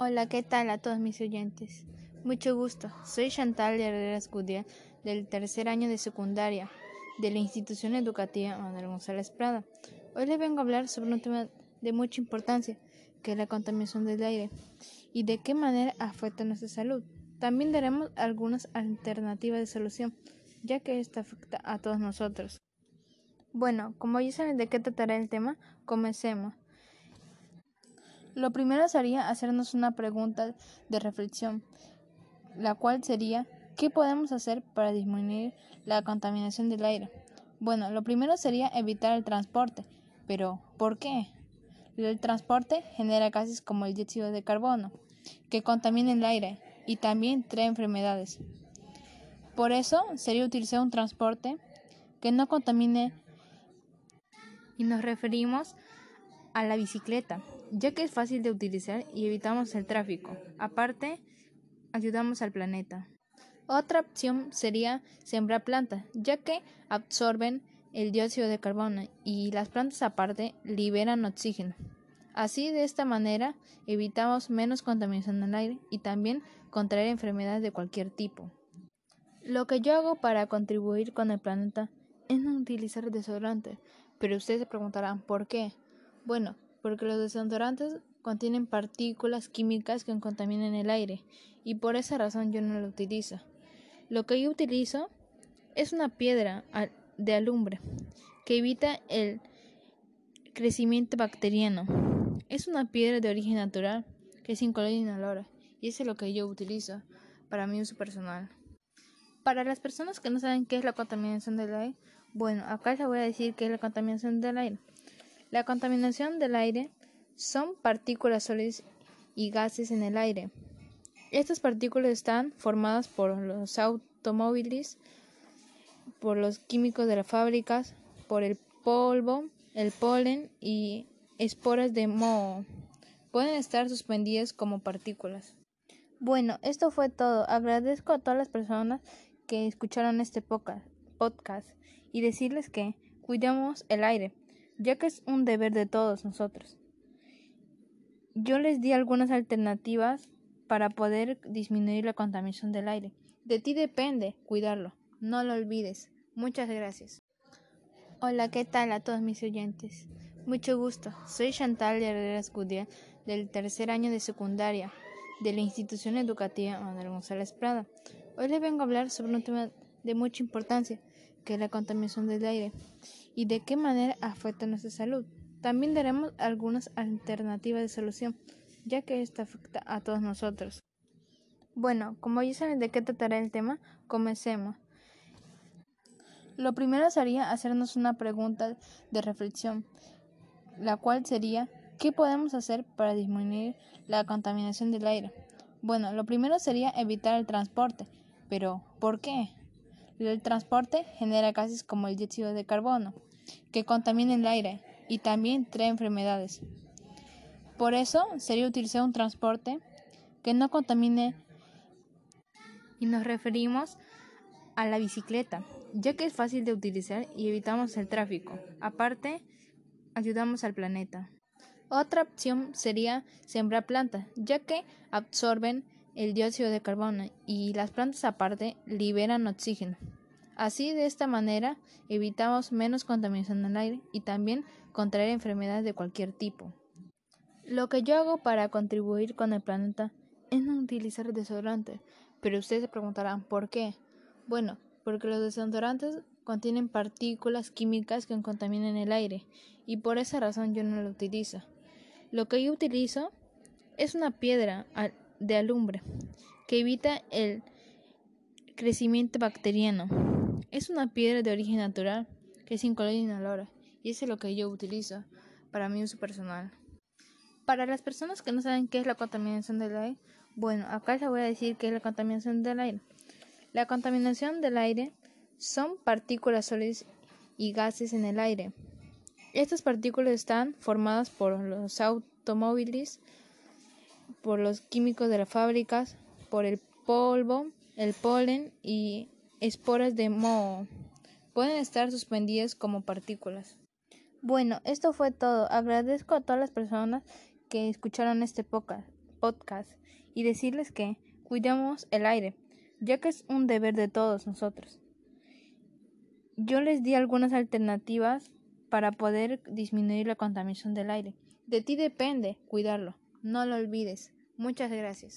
Hola, ¿qué tal a todos mis oyentes? Mucho gusto. Soy Chantal Herrera Gudiel del tercer año de secundaria de la institución educativa Manuel González Prada. Hoy les vengo a hablar sobre un tema de mucha importancia, que es la contaminación del aire y de qué manera afecta nuestra salud. También daremos algunas alternativas de solución, ya que esto afecta a todos nosotros. Bueno, como ya saben de qué tratará el tema, comencemos. Lo primero sería hacernos una pregunta de reflexión, la cual sería ¿qué podemos hacer para disminuir la contaminación del aire? Bueno, lo primero sería evitar el transporte, pero ¿por qué? El transporte genera gases como el dióxido de carbono, que contaminan el aire y también trae enfermedades. Por eso sería utilizar un transporte que no contamine y nos referimos a la bicicleta, ya que es fácil de utilizar y evitamos el tráfico. Aparte, ayudamos al planeta. Otra opción sería sembrar plantas, ya que absorben el dióxido de carbono y las plantas aparte liberan oxígeno. Así, de esta manera, evitamos menos contaminación del aire y también contraer enfermedades de cualquier tipo. Lo que yo hago para contribuir con el planeta es no utilizar desodorante, pero ustedes se preguntarán ¿por qué? Bueno, porque los desodorantes contienen partículas químicas que contaminan el aire y por esa razón yo no lo utilizo. Lo que yo utilizo es una piedra de alumbre que evita el crecimiento bacteriano. Es una piedra de origen natural que es incolora y inolora y eso es lo que yo utilizo para mi uso personal. Para las personas que no saben qué es la contaminación del aire, bueno, acá les voy a decir qué es la contaminación del aire. La contaminación del aire son partículas sólidas y gases en el aire. Estas partículas están formadas por los automóviles, por los químicos de las fábricas, por el polvo, el polen y esporas de moho. Pueden estar suspendidas como partículas. Bueno, esto fue todo. Agradezco a todas las personas que escucharon este podcast y decirles que cuidemos el aire ya que es un deber de todos nosotros. Yo les di algunas alternativas para poder disminuir la contaminación del aire. De ti depende cuidarlo. No lo olvides. Muchas gracias. Hola, ¿qué tal a todos mis oyentes? Mucho gusto. Soy Chantal Herrera Gudiel del tercer año de secundaria de la institución educativa Manuel González Prada. Hoy les vengo a hablar sobre un tema de mucha importancia, que es la contaminación del aire y de qué manera afecta nuestra salud. También daremos algunas alternativas de solución, ya que esto afecta a todos nosotros. Bueno, como ya saben de qué tratará el tema, comencemos. Lo primero sería hacernos una pregunta de reflexión, la cual sería ¿qué podemos hacer para disminuir la contaminación del aire? Bueno, lo primero sería evitar el transporte, pero ¿por qué? El transporte genera gases como el dióxido de carbono, que contaminan el aire y también trae enfermedades. Por eso sería utilizar un transporte que no contamine y nos referimos a la bicicleta, ya que es fácil de utilizar y evitamos el tráfico. Aparte, ayudamos al planeta. Otra opción sería sembrar plantas, ya que absorben el dióxido de carbono y las plantas aparte liberan oxígeno. Así, de esta manera, evitamos menos contaminación del aire y también contraer enfermedades de cualquier tipo. Lo que yo hago para contribuir con el planeta es no utilizar desodorante, pero ustedes se preguntarán ¿por qué? Bueno, porque los desodorantes contienen partículas químicas que contaminan el aire y por esa razón yo no lo utilizo. Lo que yo utilizo es una piedra de alumbre que evita el crecimiento bacteriano. Es una piedra de origen natural que es incolora y inolora y eso es lo que yo utilizo para mi uso personal. Para las personas que no saben qué es la contaminación del aire, bueno, acá les voy a decir qué es la contaminación del aire. La contaminación del aire son partículas sólidas y gases en el aire. Estas partículas están formadas por los automóviles, por los químicos de las fábricas, por el polvo, el polen y esporas de moho. Pueden estar suspendidas como partículas. Bueno, esto fue todo. Agradezco a todas las personas que escucharon este podcast y decirles que cuidemos el aire, ya que es un deber de todos nosotros. Yo les di algunas alternativas para poder disminuir la contaminación del aire. De ti depende cuidarlo. No lo olvides. Muchas gracias.